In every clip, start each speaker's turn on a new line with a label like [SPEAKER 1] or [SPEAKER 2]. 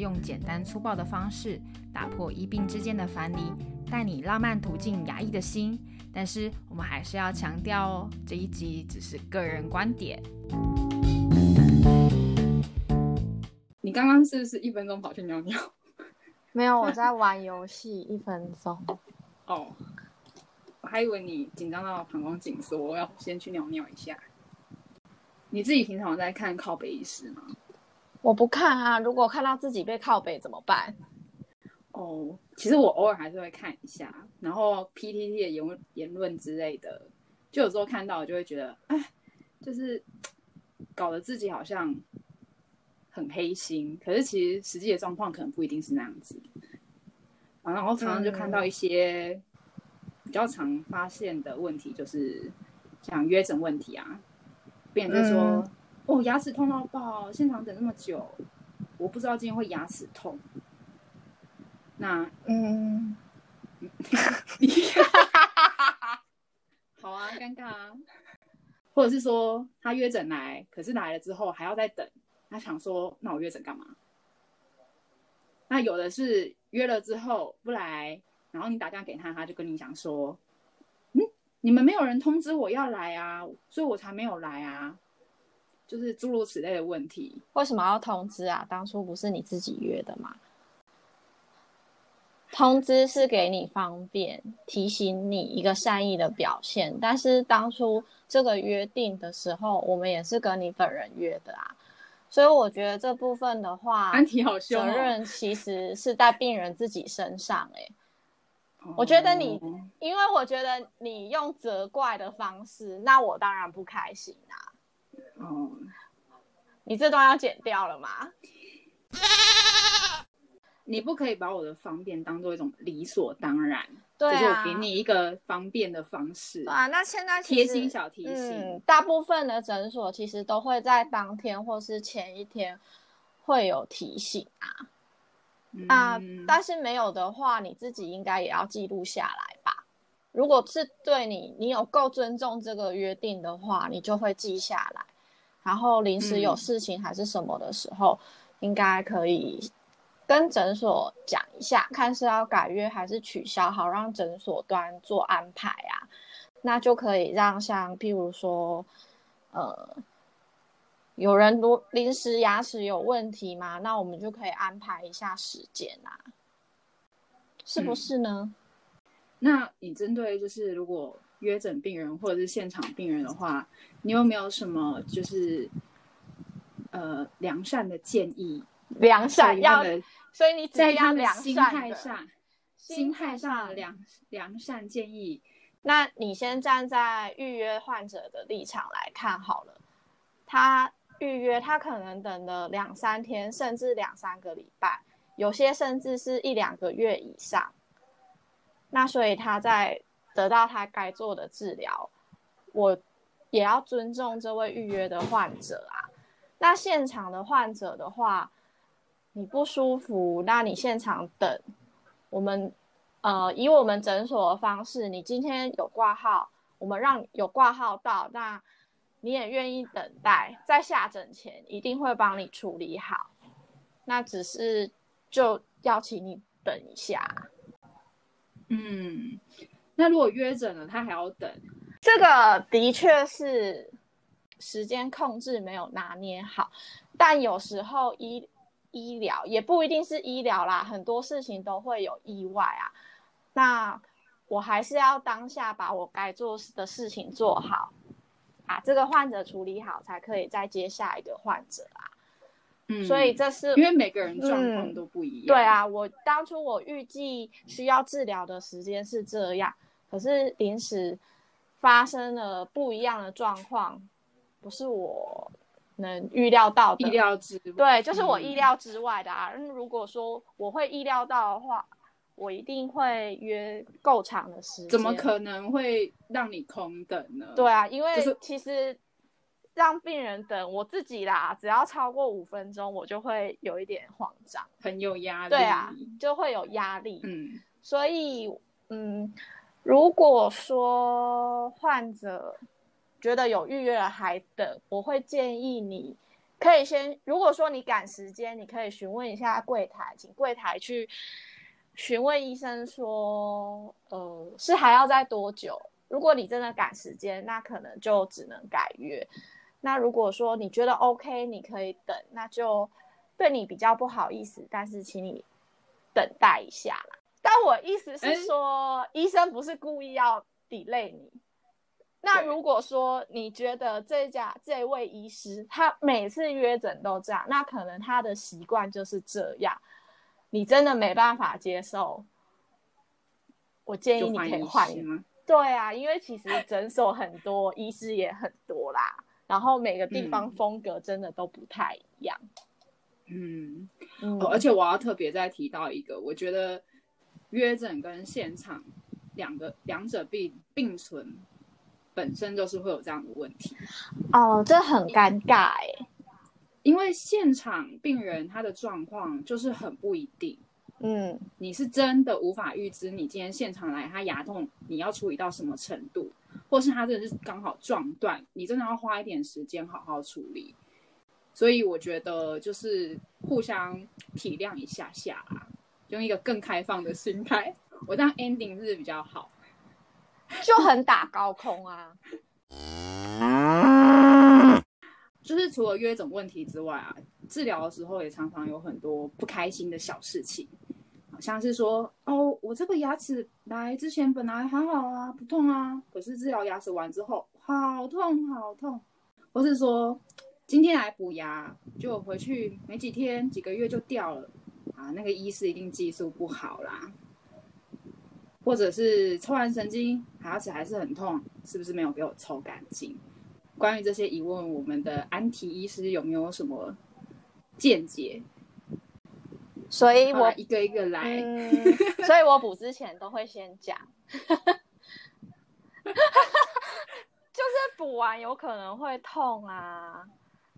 [SPEAKER 1] 用简单粗暴的方式打破医病之间的藩篱，带你浪漫途径牙医的心。但是我们还是要强调哦，这一集只是个人观点。
[SPEAKER 2] 你刚刚是不是一分钟跑去尿尿？
[SPEAKER 3] 没有，我在玩游戏。一分钟。
[SPEAKER 2] 哦，我还以为你紧张到膀胱紧缩，我要先去尿尿一下。你自己平常在看靠北医师吗？
[SPEAKER 3] 我不看啊，如果看到自己被靠背怎么办？
[SPEAKER 2] 哦，其实我偶尔还是会看一下，然后 PTT 的言言论之类的，就有时候看到就会觉得，哎，就是搞得自己好像很黑心，可是其实实际的状况可能不一定是那样子。啊，然后常常就看到一些比较常发现的问题，就是像约诊问题啊，病人就说，哦，牙齿痛到爆，现场等那么久，我不知道今天会牙齿痛。那嗯，好啊，尴尬啊，或者是说他约诊来，可是来了之后还要再等，他想说那我约诊干嘛？那有的是约了之后不来，然后你打电话给他，他就跟你讲说，嗯，你们没有人通知我要来啊，所以我才没有来啊，就是诸如此类的问题。
[SPEAKER 3] 为什么要通知啊？当初不是你自己约的吗？通知是给你方便，提醒你一个善意的表现。但是当初这个约定的时候，我们也是跟你本人约的啊。所以我觉得这部分的话，
[SPEAKER 2] 安提好
[SPEAKER 3] 责任其实是在病人自己身上。哎，我觉得你，因为我觉得你用责怪的方式，那我当然不开心啊。哦，你这段要剪掉了吗？
[SPEAKER 2] 你不可以把我的方便当做一种理所当然，
[SPEAKER 3] 对
[SPEAKER 2] 就是我给你一个方便的方式。
[SPEAKER 3] 啊，那现在
[SPEAKER 2] 贴心小提醒，
[SPEAKER 3] 大部分的诊所其实都会在当天或是前一天会有提醒啊。啊，但是没有的话，你自己应该也要记录下来吧。如果是对你，你有够尊重这个约定的话，你就会记下来。然后临时有事情还是什么的时候，应该可以。跟诊所讲一下，看是要改约还是取消，好让诊所端做安排啊。那就可以让像譬如说，呃，有人如临时牙齿有问题嘛，那我们就可以安排一下时间啊，是不是呢？
[SPEAKER 2] 那你针对就是如果约诊病人或者是现场病人的话，你有没有什么就是呃良善的建议？
[SPEAKER 3] 良善要。所以你
[SPEAKER 2] 在他的心态上，心态上良良善建议。
[SPEAKER 3] 那你先站在预约患者的立场来看好了，他预约他可能等了两三天，甚至两三个礼拜，有些甚至是一两个月以上。那所以他在得到他该做的治疗，我也要尊重这位预约的患者啊。那现场的患者的话。你不舒服，那你现场等。我们呃，以我们诊所的方式，你今天有挂号，我们让有挂号到，那你也愿意等待，在下诊前一定会帮你处理好。那只是就要请你等一下。
[SPEAKER 2] 嗯，那如果约诊了，他还要等，
[SPEAKER 3] 这个的确是时间控制没有拿捏好，但有时候医。医疗也不一定是医疗啦，很多事情都会有意外啊。那我还是要当下把我该做的事情做好，把这个患者处理好，才可以再接下一个患者啊。嗯，所以这是
[SPEAKER 2] 因为每个人状况都不一样。
[SPEAKER 3] 对啊，我当初我预计需要治疗的时间是这样，可是临时发生了不一样的状况，不是我。能预料到的，
[SPEAKER 2] 意料之
[SPEAKER 3] 对，就是我意料之外的啊。如果说我会意料到的话，我一定会约够长的时间。
[SPEAKER 2] 怎么可能会让你空等呢？
[SPEAKER 3] 对啊，因为其实让病人等我自己啦，只要超过五分钟，我就会有一点慌张，
[SPEAKER 2] 很有压力。
[SPEAKER 3] 对啊，就会有压力。嗯，所以嗯，如果说患者。觉得有预约了还等，我会建议你可以先，如果说你赶时间，你可以询问一下柜台，请柜台去询问医生说，呃，是还要再多久？如果你真的赶时间，那可能就只能改约。那如果说你觉得 OK，你可以等，那就对你比较不好意思，但是请你等待一下啦。但我意思是说，医生不是故意要 delay 你。那如果说你觉得这家这位医师他每次约诊都这样，那可能他的习惯就是这样，你真的没办法接受。我建议你可以换
[SPEAKER 2] 吗？
[SPEAKER 3] 对啊，因为其实诊所很多，医师也很多啦。然后每个地方风格真的都不太一样，
[SPEAKER 2] 嗯，而且我要特别再提到一个，我觉得约诊跟现场两个两者并并存，本身就是会有这样的问题。
[SPEAKER 3] 哦，这很尴尬哎，
[SPEAKER 2] 因为现场病人他的状况就是很不一定。
[SPEAKER 3] 嗯，
[SPEAKER 2] 你是真的无法预知你今天现场来他牙痛，你要处理到什么程度，或是他真的是刚好撞断，你真的要花一点时间好好处理。所以我觉得就是互相体谅一下下啦，用一个更开放的心态，我这样 ending 是比较好，
[SPEAKER 3] 就很打高空啊。
[SPEAKER 2] 就是除了约诊问题之外啊，治疗的时候也常常有很多不开心的小事情，好像是说哦，我这个牙齿来之前本来还好啊，不痛啊，可是治疗牙齿完之后好痛好痛，或是说今天来补牙，就回去没几天几个月就掉了啊，那个医师一定技术不好啦，或者是抽完神经牙齿还是很痛，是不是没有给我抽干净？关于这些疑问，我们的安提医师有没有什么见解？
[SPEAKER 3] 所以我
[SPEAKER 2] 一个一个来，
[SPEAKER 3] 所以我补之前都会先讲，就是补完有可能会痛啊。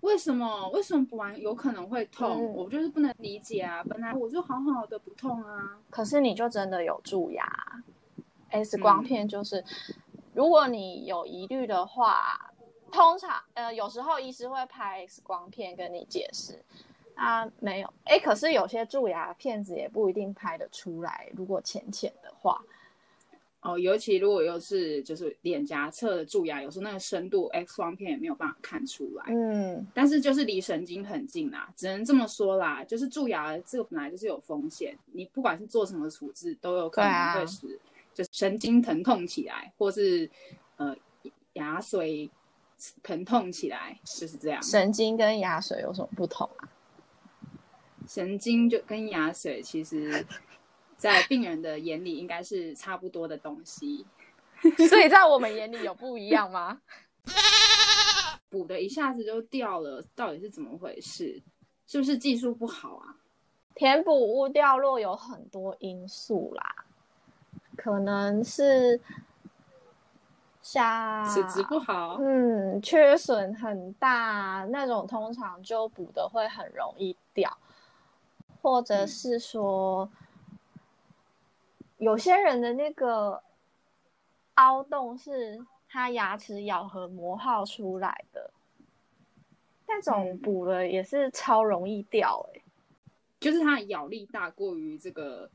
[SPEAKER 2] 为什么？为什么补完有可能会痛？我就是不能理解啊！本来我就好好的不痛啊，
[SPEAKER 3] 可是你就真的有蛀牙？X 光片就是，如果你有疑虑的话。通常，呃，有时候医师会拍 X 光片跟你解释，啊，没有，哎，可是有些蛀牙片子也不一定拍得出来，如果浅浅的话，
[SPEAKER 2] 哦，尤其如果又是就是脸颊侧的蛀牙，有时候那个深度 X 光片也没有办法看出来，
[SPEAKER 3] 嗯，
[SPEAKER 2] 但是就是离神经很近啦，只能这么说啦，就是蛀牙这个本来就是有风险，你不管是做什么处置，都有可能会使就神经疼痛起来，或是呃牙髓。疼痛起来就是这样。
[SPEAKER 3] 神经跟牙髓有什么不同啊？
[SPEAKER 2] 神经就跟牙髓，其实，在病人的眼里应该是差不多的东西。
[SPEAKER 3] 所以在我们眼里有不一样吗？
[SPEAKER 2] 补的一下子就掉了，到底是怎么回事？是不是技术不好啊？
[SPEAKER 3] 填补物掉落有很多因素啦，可能是。像
[SPEAKER 2] 齿质不好，
[SPEAKER 3] 嗯，缺损很大那种，通常就补的会很容易掉，或者是说，有些人的那个凹洞是他牙齿咬合磨耗出来的，那种补了也是超容易掉，哎，
[SPEAKER 2] 就是它的咬力大过于这个。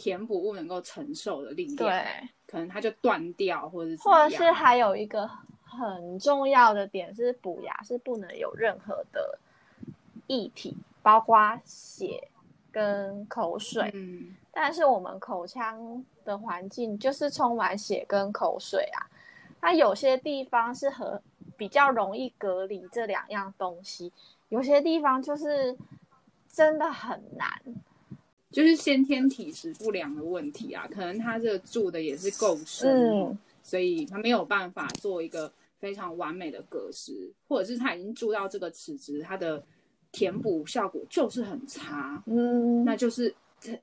[SPEAKER 2] 填补物能够承受的力量，
[SPEAKER 3] 对，
[SPEAKER 2] 可能它就断掉，或者是
[SPEAKER 3] 或者是还有一个很重要的点是补牙是不能有任何的液体，包括血跟口水。
[SPEAKER 2] 嗯，
[SPEAKER 3] 但是我们口腔的环境就是充满血跟口水啊，它有些地方是和比较容易隔离这两样东西，有些地方就是真的很难。
[SPEAKER 2] 就是先天体质不良的问题啊，可能他这个住的也是够深，所以他没有办法做一个非常完美的格式，或者是他已经住到这个齿质，它的填补效果就是很差，
[SPEAKER 3] 嗯，
[SPEAKER 2] 那就是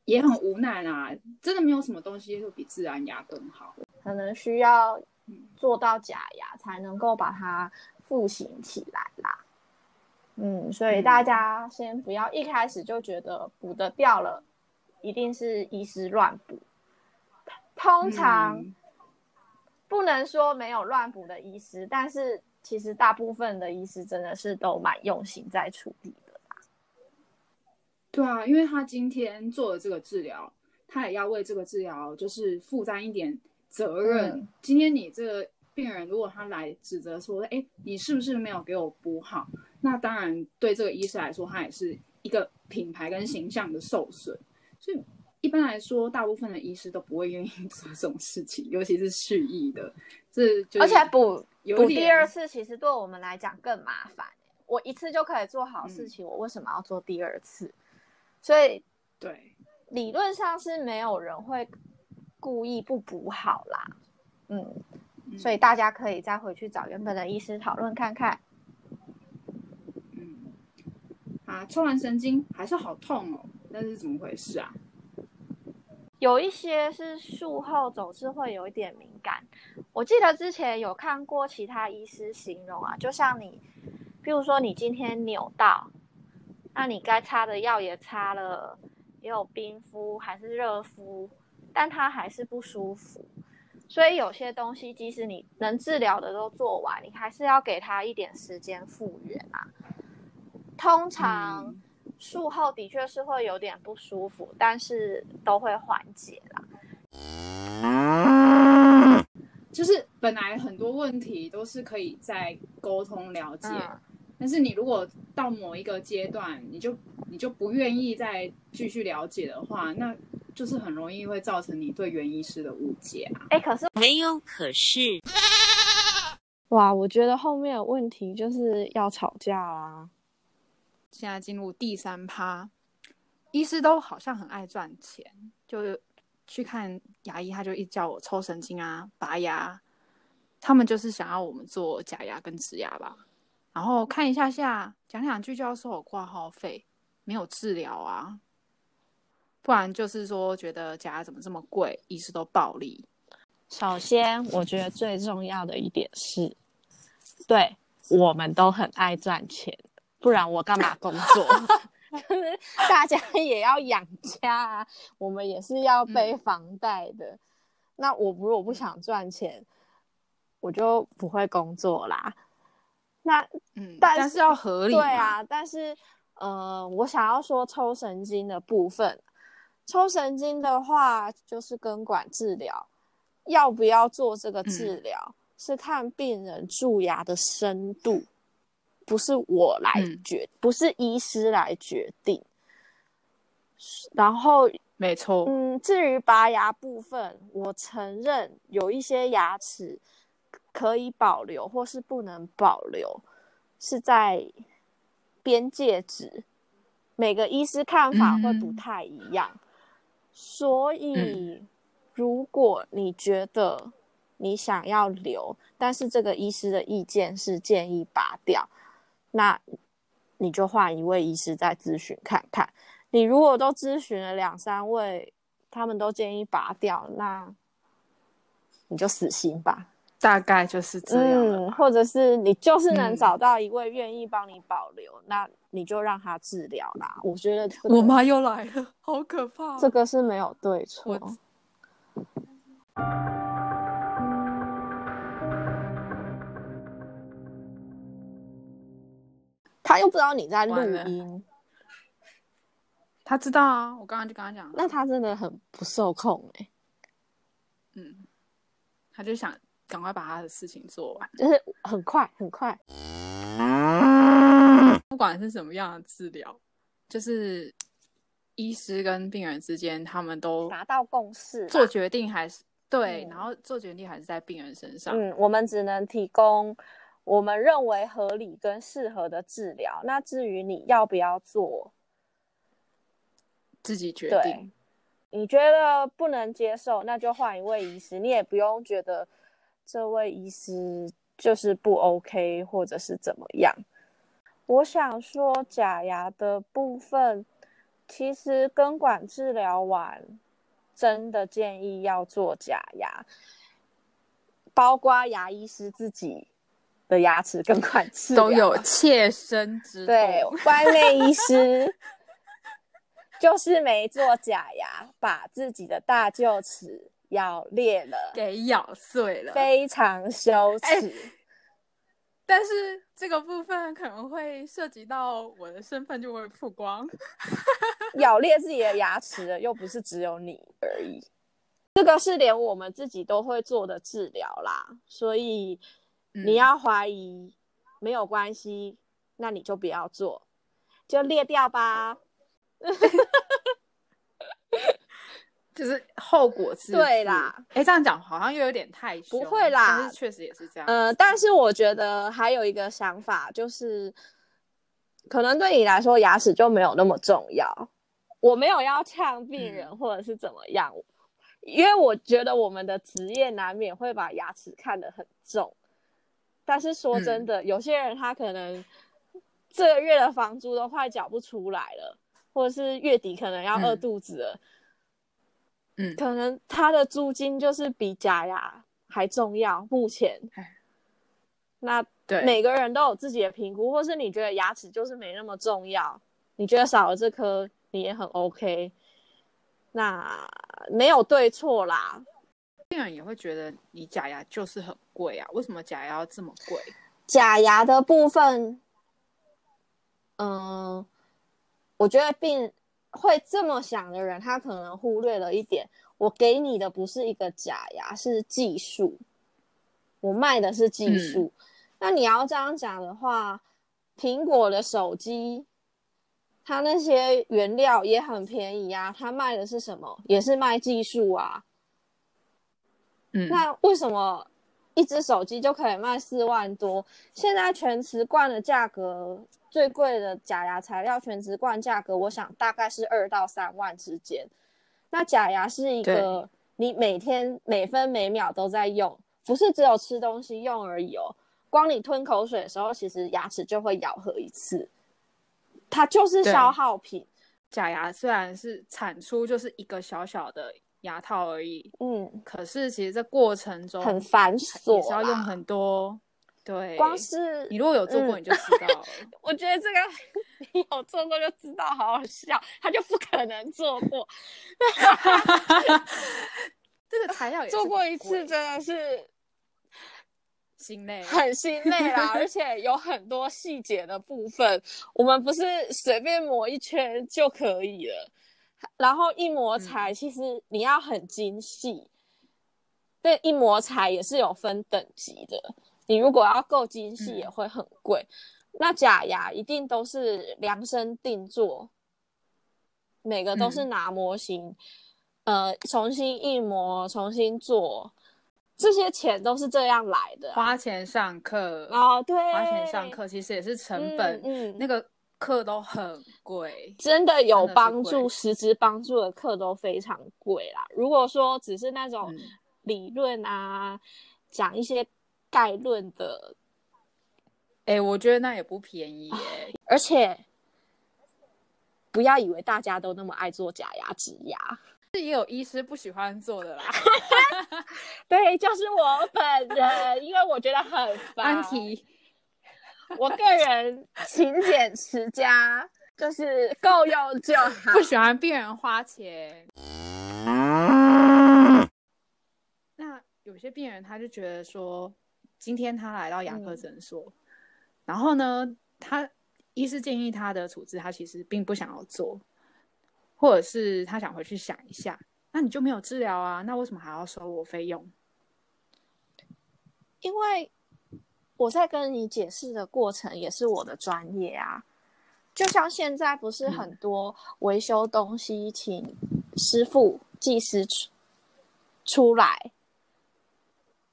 [SPEAKER 2] 也很无奈啊，真的没有什么东西会比自然牙更好，
[SPEAKER 3] 可能需要做到假牙才能够把它复形起来啦，嗯，所以大家先不要一开始就觉得补的掉了。一定是医师乱补，通常不能说没有乱补的医师，但是其实大部分的医师真的是都蛮用心在处理。
[SPEAKER 2] 对啊，因为他今天做了这个治疗，他也要为这个治疗就是负担一点责任。
[SPEAKER 3] 嗯
[SPEAKER 2] 今天你这个病人如果他来指责说，哎，你是不是没有给我补好？那当然对这个医师来说，他也是一个品牌跟形象的受损。所以一般来说，大部分的医师都不会愿意 做这种事情，尤其是蓄意的。这就是
[SPEAKER 3] 而且补补第二次，其实对我们来讲更麻烦。我一次就可以做好事情，我为什么要做第二次？所以
[SPEAKER 2] 对，
[SPEAKER 3] 理论上是没有人会故意不补好啦。嗯，
[SPEAKER 2] 嗯
[SPEAKER 3] 所以大家可以再回去找原本的医师讨论看看。
[SPEAKER 2] 嗯，啊，抽完神经还是好痛哦，那是怎么回事啊？
[SPEAKER 3] 有一些是术后总是会有一点敏感。我记得之前有看过其他医师形容啊，就像你，比如说你今天扭到，那你该擦的药也擦了，也有冰敷还是热敷，但它还是不舒服。所以有些东西，即使你能治疗的都做完，你还是要给他一点时间复原啊。通常
[SPEAKER 2] 嗯
[SPEAKER 3] 术后的确是会有点不舒服，但是都会缓解啦。
[SPEAKER 2] 就是本来很多问题都是可以再沟通了解，
[SPEAKER 3] 嗯
[SPEAKER 2] 但是你如果到某一个阶段，你就你就不愿意再继续了解的话，那就是很容易会造成你对原医师的误解啊。
[SPEAKER 3] 哎，可是
[SPEAKER 4] 没有可是。
[SPEAKER 3] 哇，我觉得后面的问题就是要吵架啦。
[SPEAKER 1] 现在进入第三趴，医师都好像很爱赚钱，就去看牙医，他就一直叫我抽神经啊、拔牙，他们就是想要我们做假牙跟植牙吧。然后看一下下，讲两句就要收我挂号费，没有治疗啊，不然就是说觉得假怎么这么贵，医师都暴利。
[SPEAKER 3] 首先，我觉得最重要的一点是，对我们都很爱赚钱，不然我干嘛工作？就是大家也要养家啊，我们也是要背房贷的。那我如果不想赚钱，我就不会工作啦。那
[SPEAKER 1] 嗯，但是要合理。
[SPEAKER 3] 对，啊，但是呃，我想要说抽神经的部分，抽神经的话就是根管治疗，要不要做这个治疗、是看病人蛀牙的深度，不是我来
[SPEAKER 1] 嗯
[SPEAKER 3] 决，不是医师来决定。然后
[SPEAKER 1] 没错。
[SPEAKER 3] 嗯，至于拔牙部分，我承认有一些牙齿可以保留或是不能保留，是在边界值，每个医师看法会不
[SPEAKER 1] 嗯
[SPEAKER 3] 太一样。所以，
[SPEAKER 1] 嗯
[SPEAKER 3] 如果你觉得你想要留，但是这个医师的意见是建议拔掉，那你就换一位医师再咨询看看。你如果都咨询了两三位，他们都建议拔掉，那你就死心吧。
[SPEAKER 1] 大概就是这样。
[SPEAKER 3] 嗯，或者是你就是能
[SPEAKER 1] 嗯
[SPEAKER 3] 找到一位愿意帮你保留，那你就让他治疗啦。我觉得、这个、
[SPEAKER 1] 我妈又来了，好可怕。
[SPEAKER 3] 这个是没有对错。他又不知道你在录音，
[SPEAKER 1] 他知道啊，我刚刚就跟他讲，
[SPEAKER 3] 那他真的很不受控哎、
[SPEAKER 1] 嗯，他就想赶快把他的事情做完，
[SPEAKER 3] 就是很快很快。
[SPEAKER 1] 不管是什么样的治疗，就是医师跟病人之间，他们都
[SPEAKER 3] 达到共识，
[SPEAKER 1] 做决定还是对，
[SPEAKER 3] 嗯
[SPEAKER 1] 然后做决定还是在病人身上。
[SPEAKER 3] 嗯，我们只能提供我们认为合理跟适合的治疗。那至于你要不要做，
[SPEAKER 1] 自己决定。
[SPEAKER 3] 你觉得不能接受，那就换一位医师。你也不用觉得这位医师就是不 OK，或者是怎么样。我想说，假牙的部分，其实根管治疗完，真的建议要做假牙，包括牙医师自己的牙齿根管治疗
[SPEAKER 1] 都有切身之痛。
[SPEAKER 3] 对，外面医师就是没做假牙，把自己的大臼齿咬裂了，
[SPEAKER 1] 给咬碎了。
[SPEAKER 3] 非常羞耻。
[SPEAKER 1] 哎
[SPEAKER 2] 但是这个部分可能会涉及到我的身份就会曝光。
[SPEAKER 3] 咬裂自己的牙齿的又不是只有你而已，这个是连我们自己都会做的治疗啦。所以你要怀疑没有关系，那你就不要做，就裂掉吧。
[SPEAKER 2] 就是后果自
[SPEAKER 3] 对啦，
[SPEAKER 2] 哎，这样讲好像又有点太
[SPEAKER 3] 不会啦，
[SPEAKER 2] 但是确实也是这样。
[SPEAKER 3] 呃，但是我觉得还有一个想法，就是可能对你来说牙齿就没有那么重要。我没有要呛病人或者是怎么样，因为我觉得我们的职业难免会把牙齿看得很重。但是说真的，有些人他可能这个月的房租都快缴不出来了，或者是月底可能要饿肚子了。
[SPEAKER 2] 嗯，
[SPEAKER 3] 可能他的租金就是比假牙还重要。目前，那
[SPEAKER 2] 对
[SPEAKER 3] 每个人都有自己的评估，或是你觉得牙齿就是没那么重要，你觉得少了这颗你也很 OK，那没有对错啦。
[SPEAKER 2] 病人也会觉得你假牙就是很贵啊，为什么假牙要这么贵？
[SPEAKER 3] 假牙的部分，嗯，我觉得病。会这么想的人，他可能忽略了一点：我给你的不是一个假牙，是技术。我卖的是技术。那你要这样讲的话，苹果的手机，它那些原料也很便宜啊，它卖的是什么？也是卖技术啊。
[SPEAKER 2] 嗯，
[SPEAKER 3] 那为什么一只手机就可以卖四万多？现在全瓷冠的价格。最贵的假牙材料全瓷冠价格，我想大概是二到三万之间。那假牙是一个你每天每分每秒都在用，不是只有吃东西用而已哦。光你吞口水的时候，其实牙齿就会咬合一次，它就是消耗品。
[SPEAKER 2] 假牙虽然是产出就是一个小小的牙套而已，
[SPEAKER 3] 嗯，
[SPEAKER 2] 可是其实这过程中
[SPEAKER 3] 很繁琐，
[SPEAKER 2] 也是要用很多。对，
[SPEAKER 3] 光是
[SPEAKER 2] 你如果有做过，你就知道了。
[SPEAKER 3] 我觉得这个你有做过就知道，好好笑。他就不可能做过，
[SPEAKER 2] 这个材料
[SPEAKER 3] 做过一次真的是
[SPEAKER 2] 心累，
[SPEAKER 3] 很心累啦，而且有很多细节的部分，我们不是随便抹一圈就可以了。然后一磨材，其实你要很精细，对，一磨材也是有分等级的。你如果要够精细，也会很贵。那假牙一定都是量身定做，每个都是拿模型，呃，重新一模，重新做，这些钱都是这样来的。
[SPEAKER 2] 花钱上课
[SPEAKER 3] 哦，对，
[SPEAKER 2] 花钱上课其实也是成本，
[SPEAKER 3] 嗯，
[SPEAKER 2] 那个课都很贵，
[SPEAKER 3] 真的有帮助，实质帮助的课都非常贵啦。如果说只是那种理论啊，讲一些。概论的，
[SPEAKER 2] 哎，我觉得那也不便宜耶。
[SPEAKER 3] 而且，不要以为大家都那么爱做假牙植牙，
[SPEAKER 2] 是也有医师不喜欢做的啦。
[SPEAKER 3] 对，就是我本人，因为我觉得很烦。我个人勤俭持家，就是够用就好。
[SPEAKER 2] 不喜欢病人花钱。那有些病人他就觉得说。今天他来到牙科诊所，然后呢，他医师建议他的处置，他其实并不想要做，或者是他想回去想一下。那你就没有治疗啊？那为什么还要收我费用？
[SPEAKER 3] 因为我在跟你解释的过程也是我的专业啊。就像现在不是很多维修东西，请师傅、技师出出来。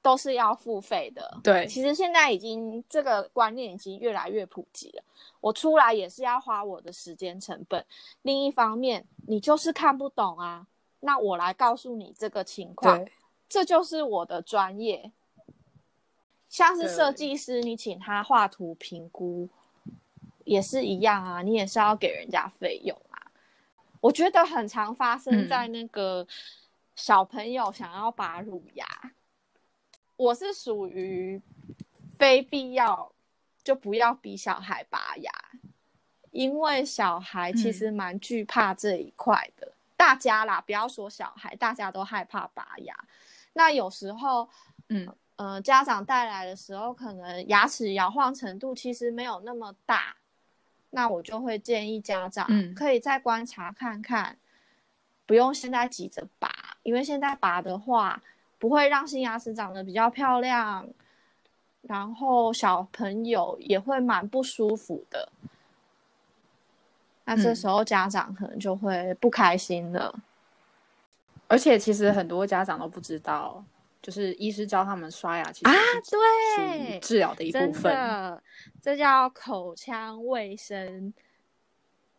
[SPEAKER 3] 都是要付费的，
[SPEAKER 2] 对。
[SPEAKER 3] 其实现在已经这个观念已经越来越普及了。我出来也是要花我的时间成本。另一方面，你就是看不懂啊，那我来告诉你这个情况，这就是我的专业。像是设计师，你请他画图评估，也是一样啊，你也是要给人家费用啊。我觉得很常发生在那个小朋友想要拔乳牙。我是属于非必要就不要逼小孩拔牙，因为小孩其实蛮惧怕这一块的。大家啦，不要说小孩，大家都害怕拔牙。那有时候，
[SPEAKER 2] 嗯
[SPEAKER 3] 呃家长带来的时候，可能牙齿摇晃程度其实没有那么大，那我就会建议家长
[SPEAKER 2] 嗯
[SPEAKER 3] 可以再观察看看，不用现在急着拔，因为现在拔的话不会让新牙齿长得比较漂亮，然后小朋友也会蛮不舒服的。那这
[SPEAKER 2] 嗯
[SPEAKER 3] 时候家长可能就会不开心了。
[SPEAKER 2] 而且其实很多家长都不知道，就是医师教他们刷牙，其实
[SPEAKER 3] 啊
[SPEAKER 2] 是属于
[SPEAKER 3] 对
[SPEAKER 2] 治疗的一部
[SPEAKER 3] 真
[SPEAKER 2] 分。
[SPEAKER 3] 的，这叫口腔卫生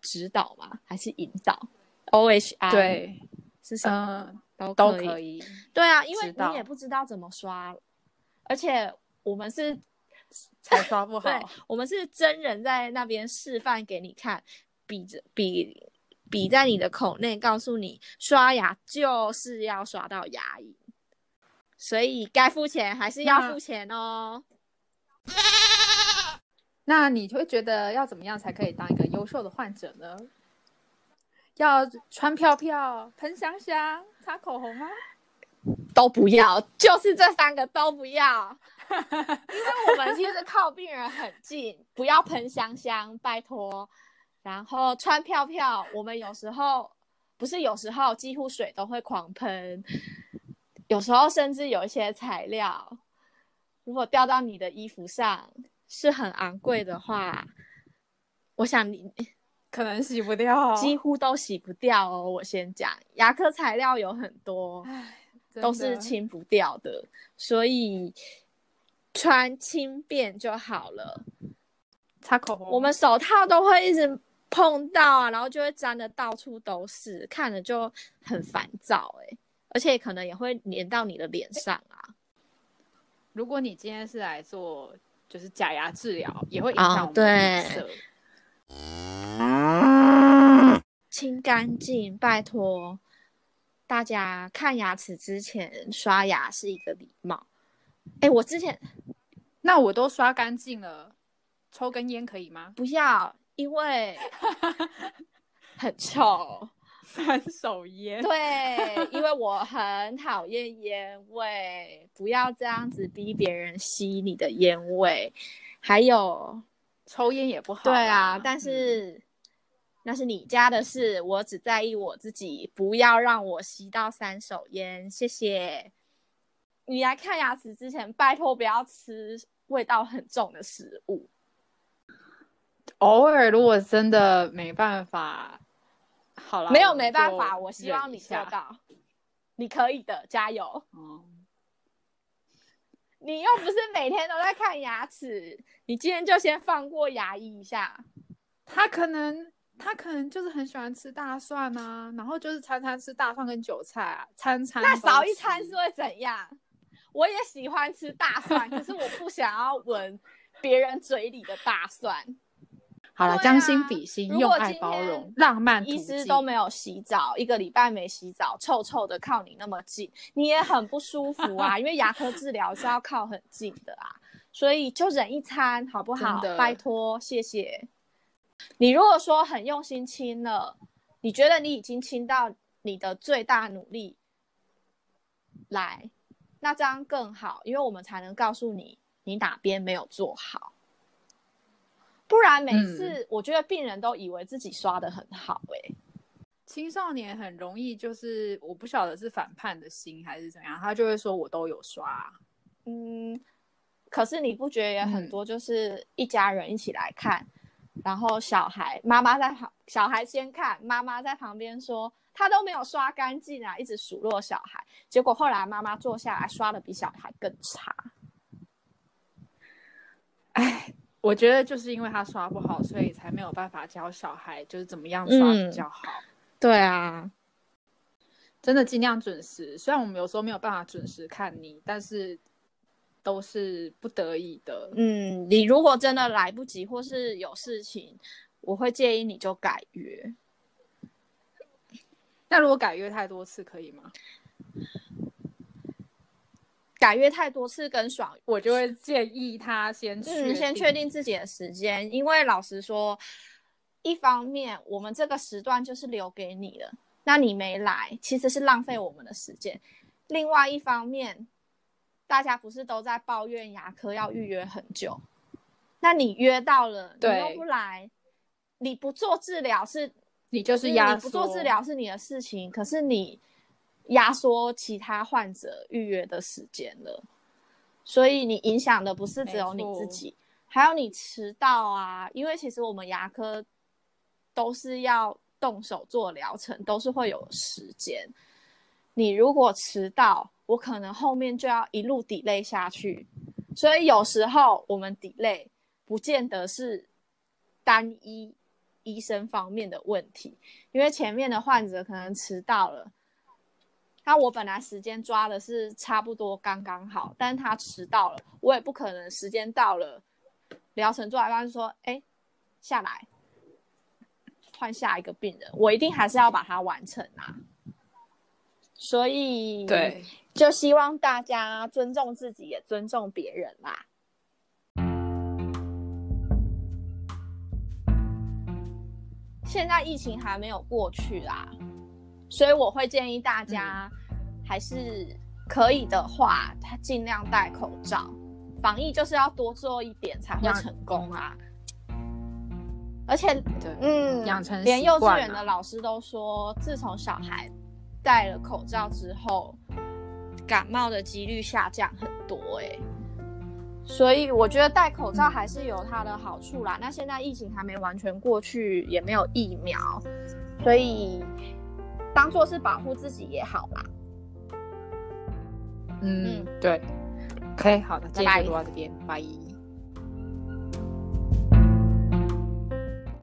[SPEAKER 3] 指导吗？还是引导？O H I
[SPEAKER 2] 对，
[SPEAKER 3] 是什么？
[SPEAKER 2] 嗯、
[SPEAKER 3] 都
[SPEAKER 2] 都
[SPEAKER 3] 可
[SPEAKER 2] 可以。
[SPEAKER 3] 对啊，因为你也不知道怎么刷，而且我们是，
[SPEAKER 2] 才刷不好。
[SPEAKER 3] 对，我们是真人在那边示范给你看，比着比比在你的口内告诉你刷牙就是要刷到牙龈，所以该付钱还是要付钱哦。
[SPEAKER 2] 那你会觉得要怎么样才可以当一个优秀的患者呢？要穿票票、喷香香、擦口红吗？
[SPEAKER 3] 都不要，就是这三个都不要，因为我们其实靠病人很近，不要喷香香，拜托。然后穿票票，我们有时候不是有时候几乎水都会狂喷，有时候甚至有一些材料，如果掉到你的衣服上是很昂贵的话，我想你
[SPEAKER 2] 可能洗不掉，
[SPEAKER 3] 几乎都洗不掉哦。我先讲，牙科材料有很多。都是清不掉的，所以穿轻便就好了。
[SPEAKER 2] 擦口红。
[SPEAKER 3] 我们手套都会一直碰到啊，然后就会粘的到处都是，看着就很烦躁哎、而且可能也会粘到你的脸上啊。
[SPEAKER 2] 如果你今天是来做就是假牙治疗，也会影
[SPEAKER 3] 哦
[SPEAKER 2] 响我们的脸
[SPEAKER 3] 对
[SPEAKER 2] 色。
[SPEAKER 3] 清干净，拜托大家看牙齿之前刷牙是一个礼貌。哎，我之前
[SPEAKER 2] 那我都刷干净了，抽根烟可以吗？
[SPEAKER 3] 不要，因为很臭。
[SPEAKER 2] 三手烟。
[SPEAKER 3] 对，因为我很讨厌烟味，不要这样子逼别人吸你的烟味。还有，
[SPEAKER 2] 抽烟也不好啦。
[SPEAKER 3] 对啊，但
[SPEAKER 2] 嗯
[SPEAKER 3] 是、那是你家的事，我只在意我自己，不要让我吸到三手烟，谢谢。你来看牙齿之前，拜托不要吃味道很重的食物。
[SPEAKER 2] 偶尔如果真的没办法，好了，
[SPEAKER 3] 没有没办法，我希望你做。到，你可以的，加油。
[SPEAKER 2] 哦，
[SPEAKER 3] 你又不是每天都在看牙齿，你今天就先放过牙医一下。
[SPEAKER 2] 他可能他可能就是很喜欢吃大蒜啊，然后就是餐餐吃大蒜跟韭菜啊，餐餐
[SPEAKER 3] 那少一餐是会怎样？我也喜欢吃大蒜，可是我不想要闻别人嘴里的大蒜。
[SPEAKER 2] 好了，将心比心，
[SPEAKER 3] 如
[SPEAKER 2] 用爱包容，浪漫
[SPEAKER 3] 医师都没有洗澡，一个礼拜没洗澡，臭臭的靠你那么近，你也很不舒服啊。因为牙科治疗是要靠很近的啊，所以就忍一餐好不好？
[SPEAKER 2] 的
[SPEAKER 3] 拜托，谢谢。你如果说很用心亲了，你觉得你已经亲到你的最大努力来，那这样更好，因为我们才能告诉你你哪边没有做好。不然每
[SPEAKER 2] 嗯。
[SPEAKER 3] 次我觉得病人都以为自己刷的很好、欸，
[SPEAKER 2] 青少年很容易就是我不晓得是反叛的心还是怎样，他就会说我都有刷。啊，
[SPEAKER 3] 嗯，可是你不觉得也很
[SPEAKER 2] 嗯。
[SPEAKER 3] 多，就是一家人一起来看，然后小孩妈妈在旁，小孩先看，妈妈在旁边说他都没有刷干净啊，一直数落小孩，结果后来妈妈坐下来刷的比小孩更差。
[SPEAKER 2] 哎，我觉得就是因为他刷不好，所以才没有办法教小孩就是怎么样刷比较好。
[SPEAKER 3] 对啊，
[SPEAKER 2] 真的尽量准时，虽然我们有时候没有办法准时看你，但是都是不得已的。
[SPEAKER 3] 嗯，你如果真的来不及或是有事情，我会建议你就改约。
[SPEAKER 2] 那如果改约太多次可以吗？
[SPEAKER 3] 改约太多次跟爽
[SPEAKER 2] 我就会建议他先去
[SPEAKER 3] 嗯，先确定。自己的时间，因为老实说，一方面我们这个时段就是留给你了，那你没来，其实是浪费我们的时间；另外一方面，大家不是都在抱怨牙科要预约很久？那你约到了，你又不来，你不做治疗是
[SPEAKER 1] 你就
[SPEAKER 3] 就是
[SPEAKER 1] 压
[SPEAKER 3] 你不做治疗是你的事情，可是你压缩其他患者预约的时间了，所以你影响的不是只有你自己，还有你迟到啊。因为其实我们牙科都是要动手做疗程，都是会有时间。你如果迟到，我可能后面就要一路 delay 下去，所以有时候我们 delay 不见得是单一医生方面的问题，因为前面的患者可能迟到了，那我本来时间抓的是差不多刚刚好，但是他迟到了，我也不可能时间到了，疗程做完他就说，哎，下来换下一个病人，我一定还是要把它完成啊。所以，
[SPEAKER 1] 对，
[SPEAKER 3] 就希望大家尊重自己，也尊重别人啦。现在疫情还没有过去啦，所以我会建议大家，还是可以的话，他尽量戴口罩。防疫就是要多做一点才会成功啊！而且，
[SPEAKER 1] 对，
[SPEAKER 3] 嗯，
[SPEAKER 1] 养成
[SPEAKER 3] 连幼稚园的老师都说，自从小孩戴了口罩之后，感冒的几率下降很多、欸。所以我觉得戴口罩还是有它的好处啦。那现在疫情还没完全过去，也没有疫苗，所以当做是保护自己也好啦。
[SPEAKER 1] 嗯，对。OK，好的，今天就录到这边，拜。